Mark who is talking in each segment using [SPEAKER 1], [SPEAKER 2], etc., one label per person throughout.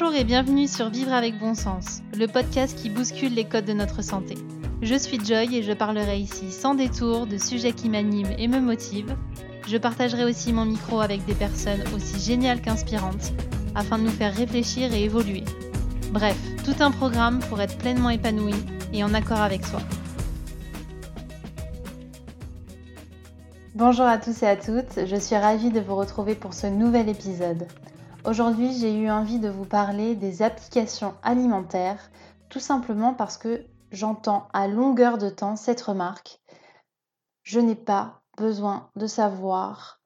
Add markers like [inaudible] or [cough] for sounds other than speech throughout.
[SPEAKER 1] Bonjour et bienvenue sur Vivre avec bon sens, le podcast qui bouscule les codes de notre santé. Je suis Joy et je parlerai ici sans détour de sujets qui m'animent et me motivent. Je partagerai aussi mon micro avec des personnes aussi géniales qu'inspirantes afin de nous faire réfléchir et évoluer. Bref, tout un programme pour être pleinement épanoui et en accord avec soi. Bonjour à tous et à toutes, je suis ravie de vous retrouver pour ce nouvel épisode. Aujourd'hui, j'ai eu envie de vous parler des applications alimentaires, tout simplement parce que j'entends à longueur de temps cette remarque. Je n'ai pas besoin de savoir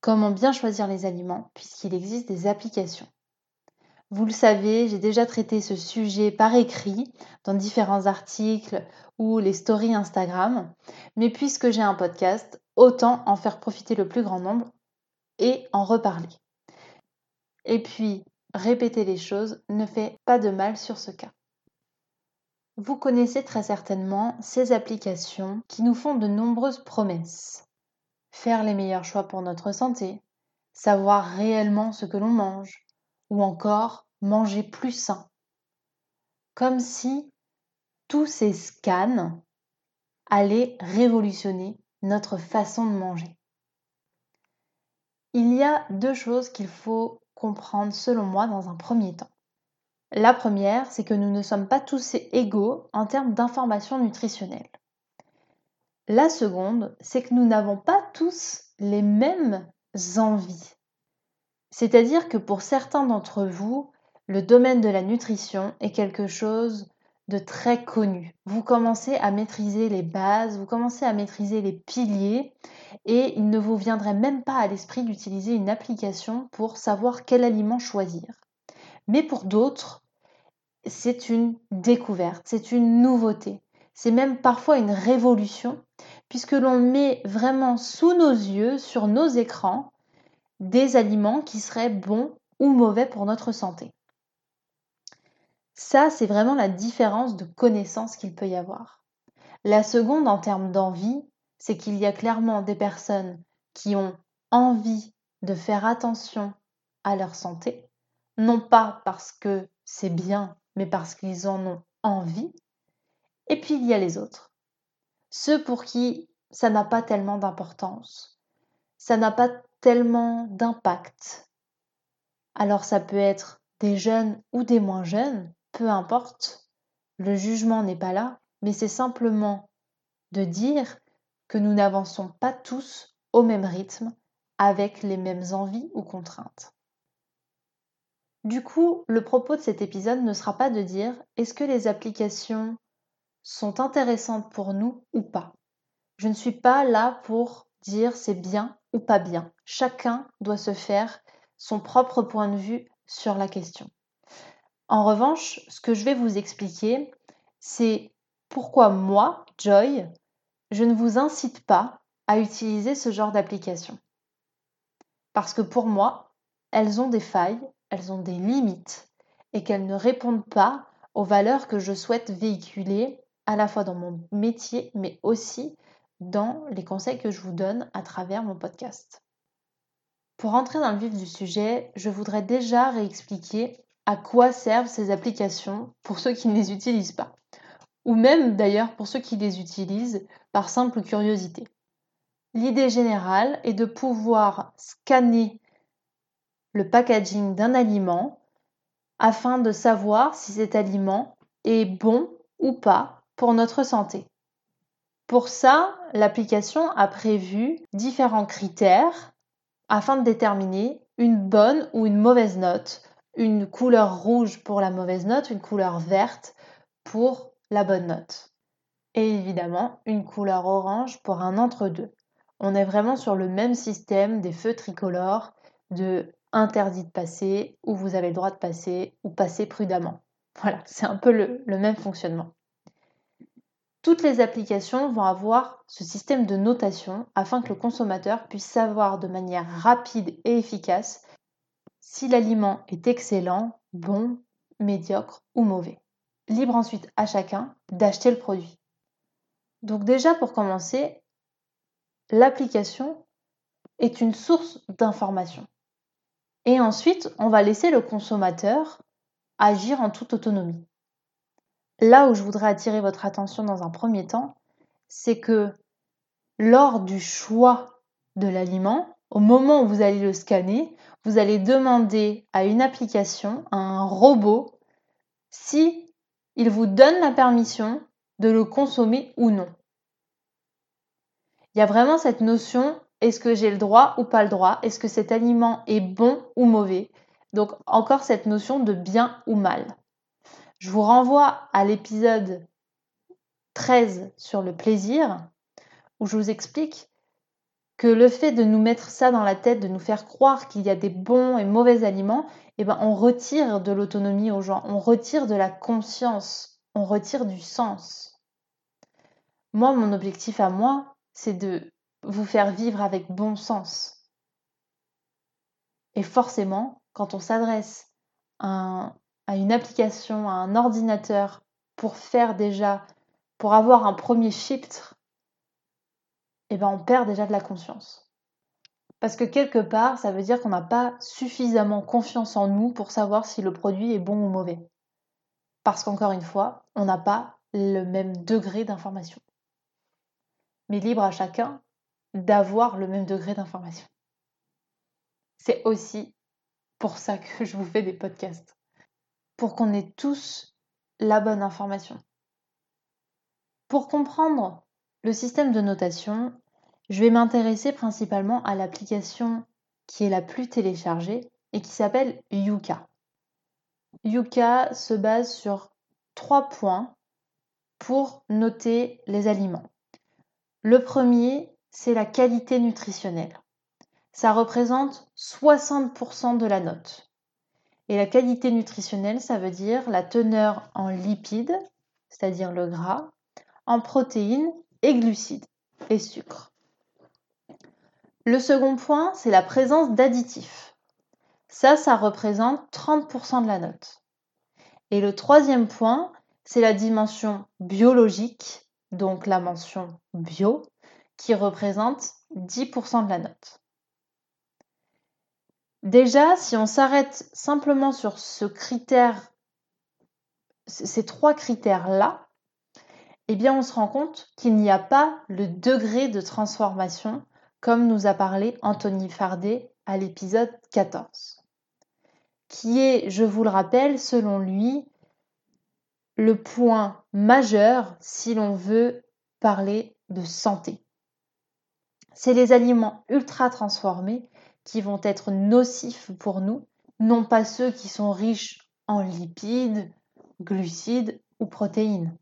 [SPEAKER 1] comment bien choisir les aliments puisqu'il existe des applications. Vous le savez, j'ai déjà traité ce sujet par écrit dans différents articles ou les stories Instagram, mais puisque j'ai un podcast, autant en faire profiter le plus grand nombre et en reparler. Et puis, répéter les choses ne fait pas de mal sur ce cas. Vous connaissez très certainement ces applications qui nous font de nombreuses promesses. Faire les meilleurs choix pour notre santé, savoir réellement ce que l'on mange, ou encore manger plus sain. Comme si tous ces scans allaient révolutionner notre façon de manger. Il y a deux choses qu'il faut selon moi dans un premier temps. La première, c'est que nous ne sommes pas tous égaux en termes d'informations nutritionnelles. La seconde, c'est que nous n'avons pas tous les mêmes envies. C'est-à-dire que pour certains d'entre vous, le domaine de la nutrition est quelque chose très connu. Vous commencez à maîtriser les bases, vous commencez à maîtriser les piliers et il ne vous viendrait même pas à l'esprit d'utiliser une application pour savoir quel aliment choisir. Mais pour d'autres, c'est une découverte, c'est une nouveauté, c'est même parfois une révolution puisque l'on met vraiment sous nos yeux, sur nos écrans, des aliments qui seraient bons ou mauvais pour notre santé. Ça, c'est vraiment la différence de connaissance qu'il peut y avoir. La seconde, en termes d'envie, c'est qu'il y a clairement des personnes qui ont envie de faire attention à leur santé, non pas parce que c'est bien, mais parce qu'ils en ont envie. Et puis il y a les autres, ceux pour qui ça n'a pas tellement d'importance, ça n'a pas tellement d'impact. Alors ça peut être des jeunes ou des moins jeunes, peu importe, le jugement n'est pas là, mais c'est simplement de dire que nous n'avançons pas tous au même rythme, avec les mêmes envies ou contraintes. Du coup, le propos de cet épisode ne sera pas de dire est-ce que les applications sont intéressantes pour nous ou pas? Je ne suis pas là pour dire c'est bien ou pas bien. Chacun doit se faire son propre point de vue sur la question. En revanche, ce que je vais vous expliquer, c'est pourquoi moi, Joy, je ne vous incite pas à utiliser ce genre d'application. Parce que pour moi, elles ont des failles, elles ont des limites et qu'elles ne répondent pas aux valeurs que je souhaite véhiculer à la fois dans mon métier, mais aussi dans les conseils que je vous donne à travers mon podcast. Pour entrer dans le vif du sujet, je voudrais déjà réexpliquer à quoi servent ces applications pour ceux qui ne les utilisent pas, ou même d'ailleurs pour ceux qui les utilisent par simple curiosité. L'idée générale est de pouvoir scanner le packaging d'un aliment afin de savoir si cet aliment est bon ou pas pour notre santé. Pour ça, l'application a prévu différents critères afin de déterminer une bonne ou une mauvaise note une couleur rouge pour la mauvaise note, une couleur verte pour la bonne note. Et évidemment, une couleur orange pour un entre-deux. On est vraiment sur le même système des feux tricolores de interdit de passer, ou vous avez le droit de passer, ou passer prudemment. [laughs] Voilà, c'est un peu le, le même fonctionnement. Toutes les applications vont avoir ce système de notation afin que le consommateur puisse savoir de manière rapide et efficace si l'aliment est excellent, bon, médiocre ou mauvais. Libre ensuite à chacun d'acheter le produit. Donc déjà pour commencer, l'application est une source d'information. Et ensuite, on va laisser le consommateur agir en toute autonomie. Là où je voudrais attirer votre attention dans un premier temps, c'est que lors du choix de l'aliment, au moment où vous allez le scanner, vous allez demander à une application, à un robot, si il vous donne la permission de le consommer ou non. Il y a vraiment cette notion est-ce que j'ai le droit ou pas le droit? Est-ce que cet aliment est bon ou mauvais? Donc encore cette notion de bien ou mal. Je vous renvoie à l'épisode 13 sur le plaisir où je vous explique que le fait de nous mettre ça dans la tête, de nous faire croire qu'il y a des bons et mauvais aliments, eh ben on retire de l'autonomie aux gens, on retire de la conscience, on retire du sens. Moi, mon objectif à moi, c'est de vous faire vivre avec bon sens. Et forcément, quand on s'adresse à, une application, à un ordinateur, pour faire déjà, pour avoir un premier filtre, eh ben on perd déjà de la conscience. Parce que quelque part, ça veut dire qu'on n'a pas suffisamment confiance en nous pour savoir si le produit est bon ou mauvais. Parce qu'encore une fois, on n'a pas le même degré d'information. Mais libre à chacun d'avoir le même degré d'information. C'est aussi pour ça que je vous fais des podcasts. Pour qu'on ait tous la bonne information. Pour comprendre le système de notation, je vais m'intéresser principalement à l'application qui est la plus téléchargée et qui s'appelle Yuka. Yuka se base sur trois points pour noter les aliments. Le premier, c'est la qualité nutritionnelle. Ça représente 60% de la note. Et la qualité nutritionnelle, ça veut dire la teneur en lipides, c'est-à-dire le gras, en protéines et glucides et sucres. Le second point, c'est la présence d'additifs. Ça, ça représente 30% de la note. Et le troisième point, c'est la dimension biologique, donc la mention bio, qui représente 10% de la note. Déjà, si on s'arrête simplement sur ce critère, ces trois critères-là, eh bien on se rend compte qu'il n'y a pas le degré de transformation comme nous a parlé Anthony Fardet à l'épisode 14, qui est, je vous le rappelle, selon lui, le point majeur si l'on veut parler de santé c'est les aliments ultra transformés qui vont être nocifs pour nous, non pas ceux qui sont riches en lipides, glucides ou protéines.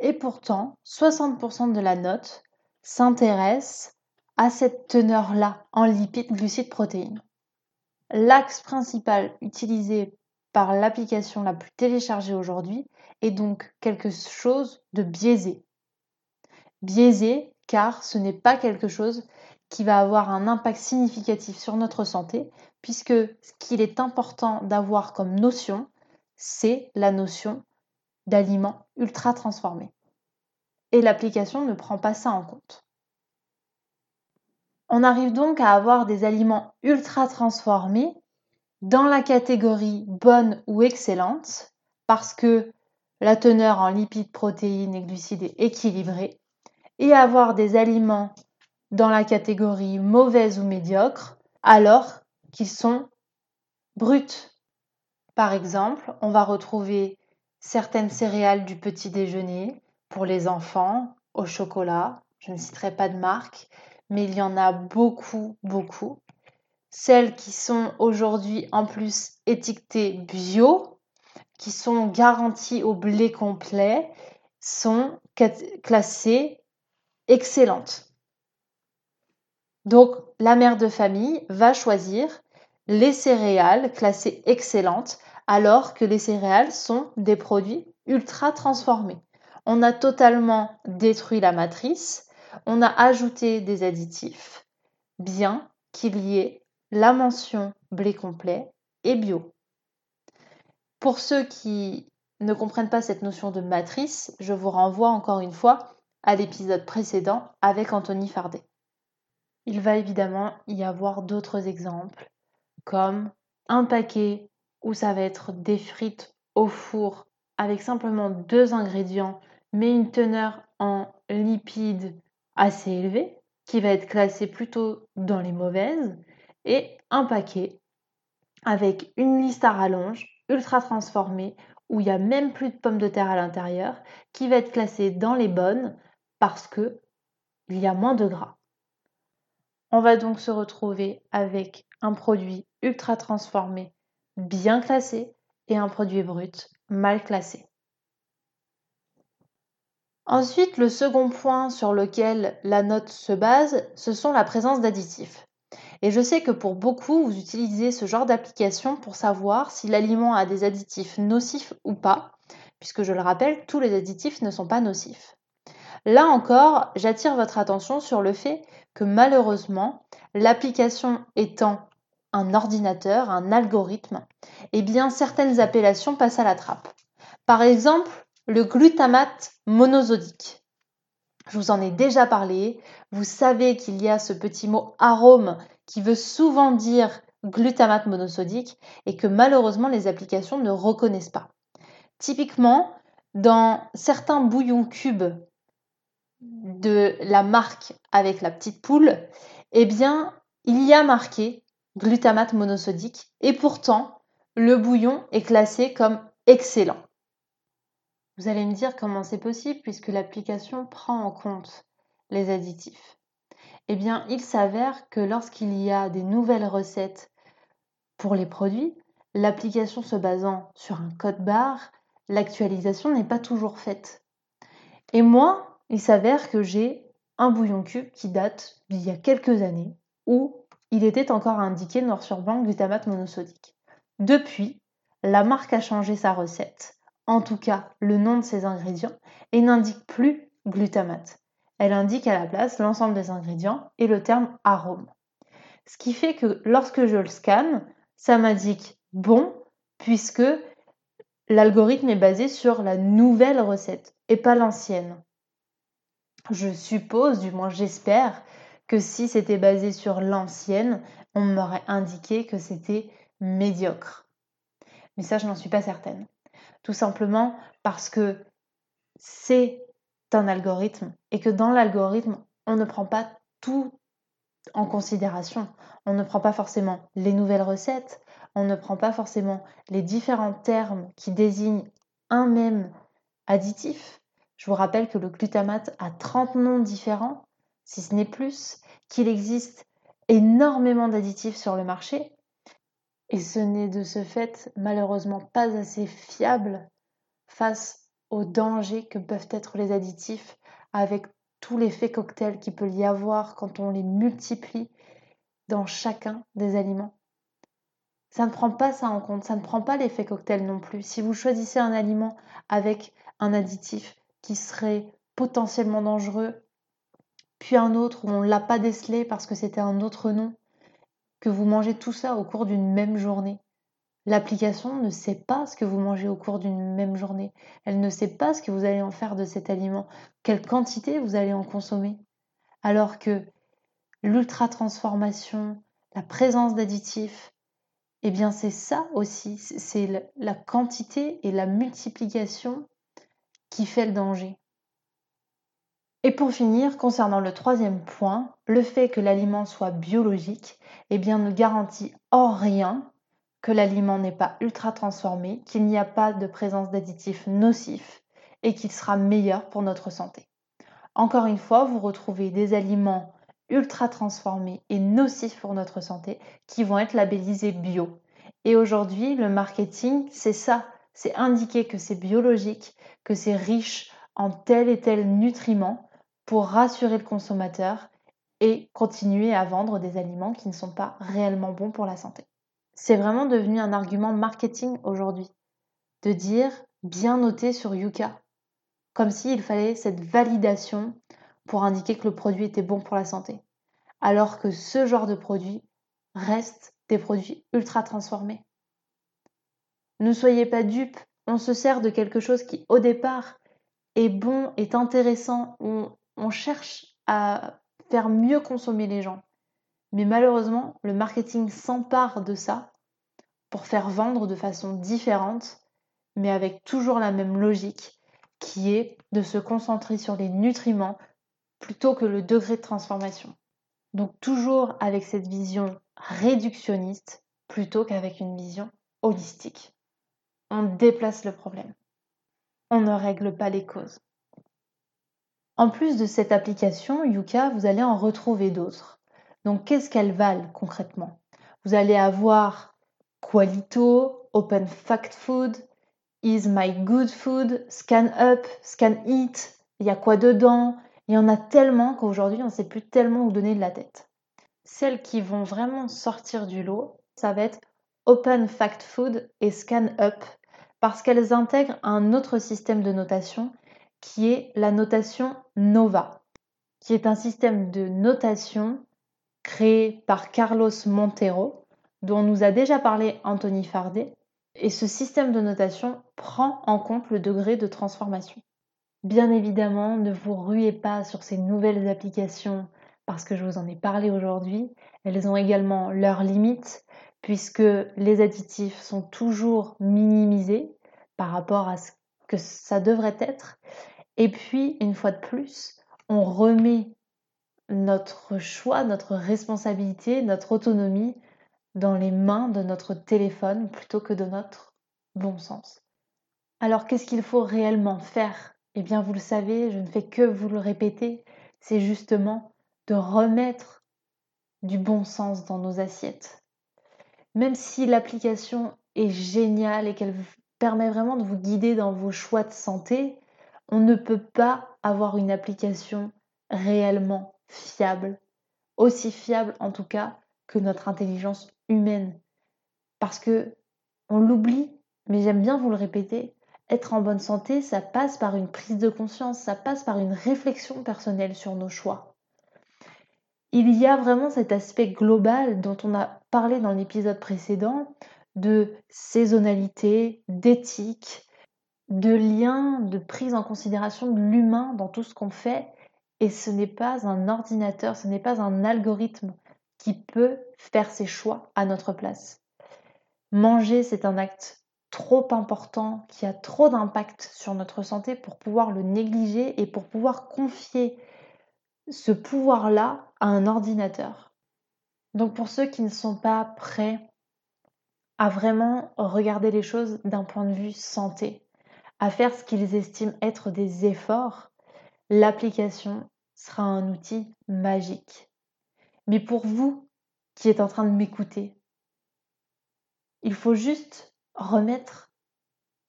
[SPEAKER 1] Et pourtant, 60% de la note s'intéresse à cette teneur-là en lipides, glucides, protéines. L'axe principal utilisé par l'application la plus téléchargée aujourd'hui est donc quelque chose de biaisé. Biaisé car ce n'est pas quelque chose qui va avoir un impact significatif sur notre santé, puisque ce qu'il est important d'avoir comme notion, c'est la notion d'aliments ultra transformés. Et l'application ne prend pas ça en compte. On arrive donc à avoir des aliments ultra transformés dans la catégorie bonne ou excellente, parce que la teneur en lipides, protéines et glucides est équilibrée, et avoir des aliments dans la catégorie mauvaise ou médiocre alors qu'ils sont bruts. Par exemple, on va retrouver certaines céréales du petit déjeuner pour les enfants au chocolat. Je ne citerai pas de marque, mais il y en a beaucoup, beaucoup. Celles qui sont aujourd'hui en plus étiquetées bio, qui sont garanties au blé complet, sont classées excellente. Donc, la mère de famille va choisir les céréales classées excellentes alors que les céréales sont des produits ultra transformés. On a totalement détruit la matrice, on a ajouté des additifs, bien qu'il y ait la mention blé complet et bio. Pour ceux qui ne comprennent pas cette notion de matrice, je vous renvoie encore une fois à l'épisode précédent avec Anthony Fardet. Il va évidemment y avoir d'autres exemples, comme un paquet où ça va être des frites au four avec simplement deux ingrédients, mais une teneur en lipides assez élevée, qui va être classé plutôt dans les mauvaises, et un paquet avec une liste à rallonge, ultra transformée, où il n'y a même plus de pommes de terre à l'intérieur, qui va être classé dans les bonnes parce que il y a moins de gras. On va donc se retrouver avec un produit ultra transformé, bien classé, et un produit brut, mal classé. Ensuite, le second point sur lequel la note se base, ce sont la présence d'additifs. Et je sais que pour beaucoup, vous utilisez ce genre d'application pour savoir si l'aliment a des additifs nocifs ou pas, puisque je le rappelle, tous les additifs ne sont pas nocifs. Là encore, j'attire votre attention sur le fait que malheureusement, l'application étant un ordinateur, un algorithme, eh bien certaines appellations passent à la trappe. Par exemple, le glutamate monosodique. Je vous en ai déjà parlé. Vous savez qu'il y a ce petit mot arôme qui veut souvent dire glutamate monosodique et que malheureusement les applications ne reconnaissent pas. Typiquement, dans certains bouillons cubes de la marque avec la petite poule, eh bien, il y a marqué glutamate monosodique et pourtant, le bouillon est classé comme excellent. Vous allez me dire comment c'est possible puisque l'application prend en compte les additifs. Eh bien, il s'avère que lorsqu'il y a des nouvelles recettes pour les produits, l'application se basant sur un code barre, l'actualisation n'est pas toujours faite. Et moi, il s'avère que j'ai un bouillon cube qui date d'il y a quelques années où il était encore indiqué noir sur blanc glutamate monosodique. Depuis, la marque a changé sa recette en tout cas le nom de ses ingrédients, et n'indique plus glutamate. Elle indique à la place l'ensemble des ingrédients et le terme arôme. Ce qui fait que lorsque je le scanne, ça m'indique bon, puisque l'algorithme est basé sur la nouvelle recette et pas l'ancienne. Je suppose, du moins j'espère, que si c'était basé sur l'ancienne, on m'aurait indiqué que c'était médiocre. Mais ça, je n'en suis pas certaine tout simplement parce que c'est un algorithme et que dans l'algorithme, on ne prend pas tout en considération. On ne prend pas forcément les nouvelles recettes, on ne prend pas forcément les différents termes qui désignent un même additif. Je vous rappelle que le glutamate a 30 noms différents, si ce n'est plus, qu'il existe énormément d'additifs sur le marché et ce n'est de ce fait malheureusement pas assez fiable face aux dangers que peuvent être les additifs avec tout l'effet cocktail qu'il peut y avoir quand on les multiplie dans chacun des aliments. Ça ne prend pas ça en compte, ça ne prend pas l'effet cocktail non plus. Si vous choisissez un aliment avec un additif qui serait potentiellement dangereux, puis un autre où on ne l'a pas décelé parce que c'était un autre nom, vous mangez tout ça au cours d'une même journée. L'application ne sait pas ce que vous mangez au cours d'une même journée. Elle ne sait pas ce que vous allez en faire de cet aliment, quelle quantité vous allez en consommer. Alors que l'ultra-transformation, la présence d'additifs, eh bien c'est ça aussi, c'est la quantité et la multiplication qui fait le danger. Et pour finir, concernant le troisième point, le fait que l'aliment soit biologique, eh bien, ne garantit en rien que l'aliment n'est pas ultra transformé, qu'il n'y a pas de présence d'additifs nocifs et qu'il sera meilleur pour notre santé. Encore une fois, vous retrouvez des aliments ultra transformés et nocifs pour notre santé qui vont être labellisés bio. Et aujourd'hui, le marketing, c'est ça, c'est indiquer que c'est biologique, que c'est riche en tel et tel nutriment pour rassurer le consommateur et continuer à vendre des aliments qui ne sont pas réellement bons pour la santé. C'est vraiment devenu un argument marketing aujourd'hui de dire bien noté sur Yuka, comme s'il fallait cette validation pour indiquer que le produit était bon pour la santé, alors que ce genre de produit reste des produits ultra transformés. Ne soyez pas dupes, on se sert de quelque chose qui au départ est bon, est intéressant, on cherche à faire mieux consommer les gens. Mais malheureusement, le marketing s'empare de ça pour faire vendre de façon différente, mais avec toujours la même logique, qui est de se concentrer sur les nutriments plutôt que le degré de transformation. Donc toujours avec cette vision réductionniste plutôt qu'avec une vision holistique. On déplace le problème. On ne règle pas les causes. En plus de cette application Yuka, vous allez en retrouver d'autres. Donc qu'est-ce qu'elles valent concrètement? Vous allez avoir Qualito, Open Fact Food, Is My Good Food, Scan Up, Scan Eat, il y a quoi dedans? Il y en a tellement qu'aujourd'hui on ne sait plus tellement où donner de la tête. Celles qui vont vraiment sortir du lot, ça va être Open Fact Food et Scan Up parce qu'elles intègrent un autre système de notation qui est la notation NOVA, qui est un système de notation créé par Carlos Montero, dont nous a déjà parlé Anthony Fardet, et ce système de notation prend en compte le degré de transformation. Bien évidemment, ne vous ruez pas sur ces nouvelles applications parce que je vous en ai parlé aujourd'hui. Elles ont également leurs limites puisque les additifs sont toujours minimisés par rapport à ce que ça devrait être. Et puis, une fois de plus, on remet notre choix, notre responsabilité, notre autonomie dans les mains de notre téléphone plutôt que de notre bon sens. Alors qu'est-ce qu'il faut réellement faire? Eh bien vous le savez, je ne fais que vous le répéter, c'est justement de remettre du bon sens dans nos assiettes. Même si l'application est géniale et qu'elle permet vraiment de vous guider dans vos choix de santé, on ne peut pas avoir une application réellement fiable, aussi fiable en tout cas que notre intelligence humaine. Parce que on l'oublie, mais j'aime bien vous le répéter, être en bonne santé, ça passe par une prise de conscience, ça passe par une réflexion personnelle sur nos choix. Il y a vraiment cet aspect global dont on a parlé dans l'épisode précédent de saisonnalité, d'éthique, de lien, de prise en considération de l'humain dans tout ce qu'on fait. Et ce n'est pas un ordinateur, ce n'est pas un algorithme qui peut faire ses choix à notre place. Manger, c'est un acte trop important, qui a trop d'impact sur notre santé pour pouvoir le négliger et pour pouvoir confier ce pouvoir-là à un ordinateur. Donc pour ceux qui ne sont pas prêts à vraiment regarder les choses d'un point de vue santé, à faire ce qu'ils estiment être des efforts, l'application sera un outil magique. Mais pour vous qui êtes en train de m'écouter, il faut juste remettre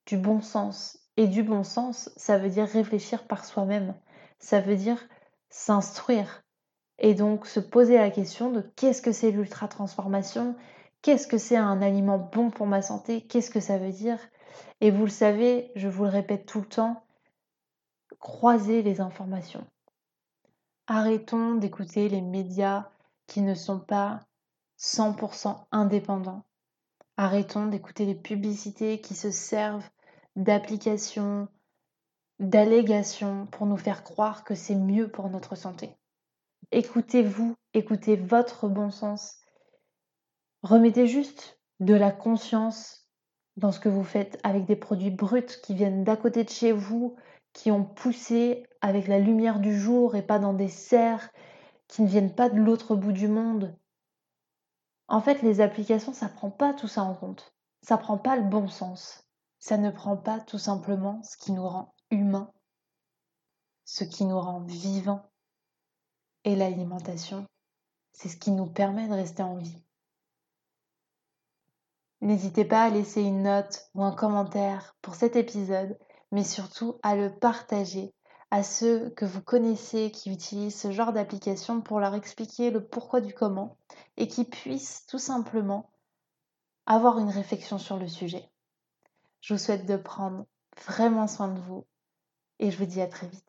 [SPEAKER 1] du bon sens. Et du bon sens, ça veut dire réfléchir par soi-même. Ça veut dire s'instruire. Et donc se poser la question de qu'est-ce que c'est l'ultra-transformation? Qu'est-ce que c'est un aliment bon pour ma santé? Qu'est-ce que ça veut dire? Et vous le savez, je vous le répète tout le temps, croisez les informations. Arrêtons d'écouter les médias qui ne sont pas 100% indépendants. Arrêtons d'écouter les publicités qui se servent d'applications, d'allégations pour nous faire croire que c'est mieux pour notre santé. Écoutez-vous, écoutez votre bon sens. Remettez juste de la conscience dans ce que vous faites avec des produits bruts qui viennent d'à côté de chez vous, qui ont poussé avec la lumière du jour et pas dans des serres qui ne viennent pas de l'autre bout du monde? En fait, les applications, ça prend pas tout ça en compte. Ça prend pas le bon sens. Ça ne prend pas tout simplement ce qui nous rend humains, ce qui nous rend vivants. Et l'alimentation, c'est ce qui nous permet de rester en vie. N'hésitez pas à laisser une note ou un commentaire pour cet épisode, mais surtout à le partager à ceux que vous connaissez qui utilisent ce genre d'application pour leur expliquer le pourquoi du comment et qui puissent tout simplement avoir une réflexion sur le sujet. Je vous souhaite de prendre vraiment soin de vous et je vous dis à très vite.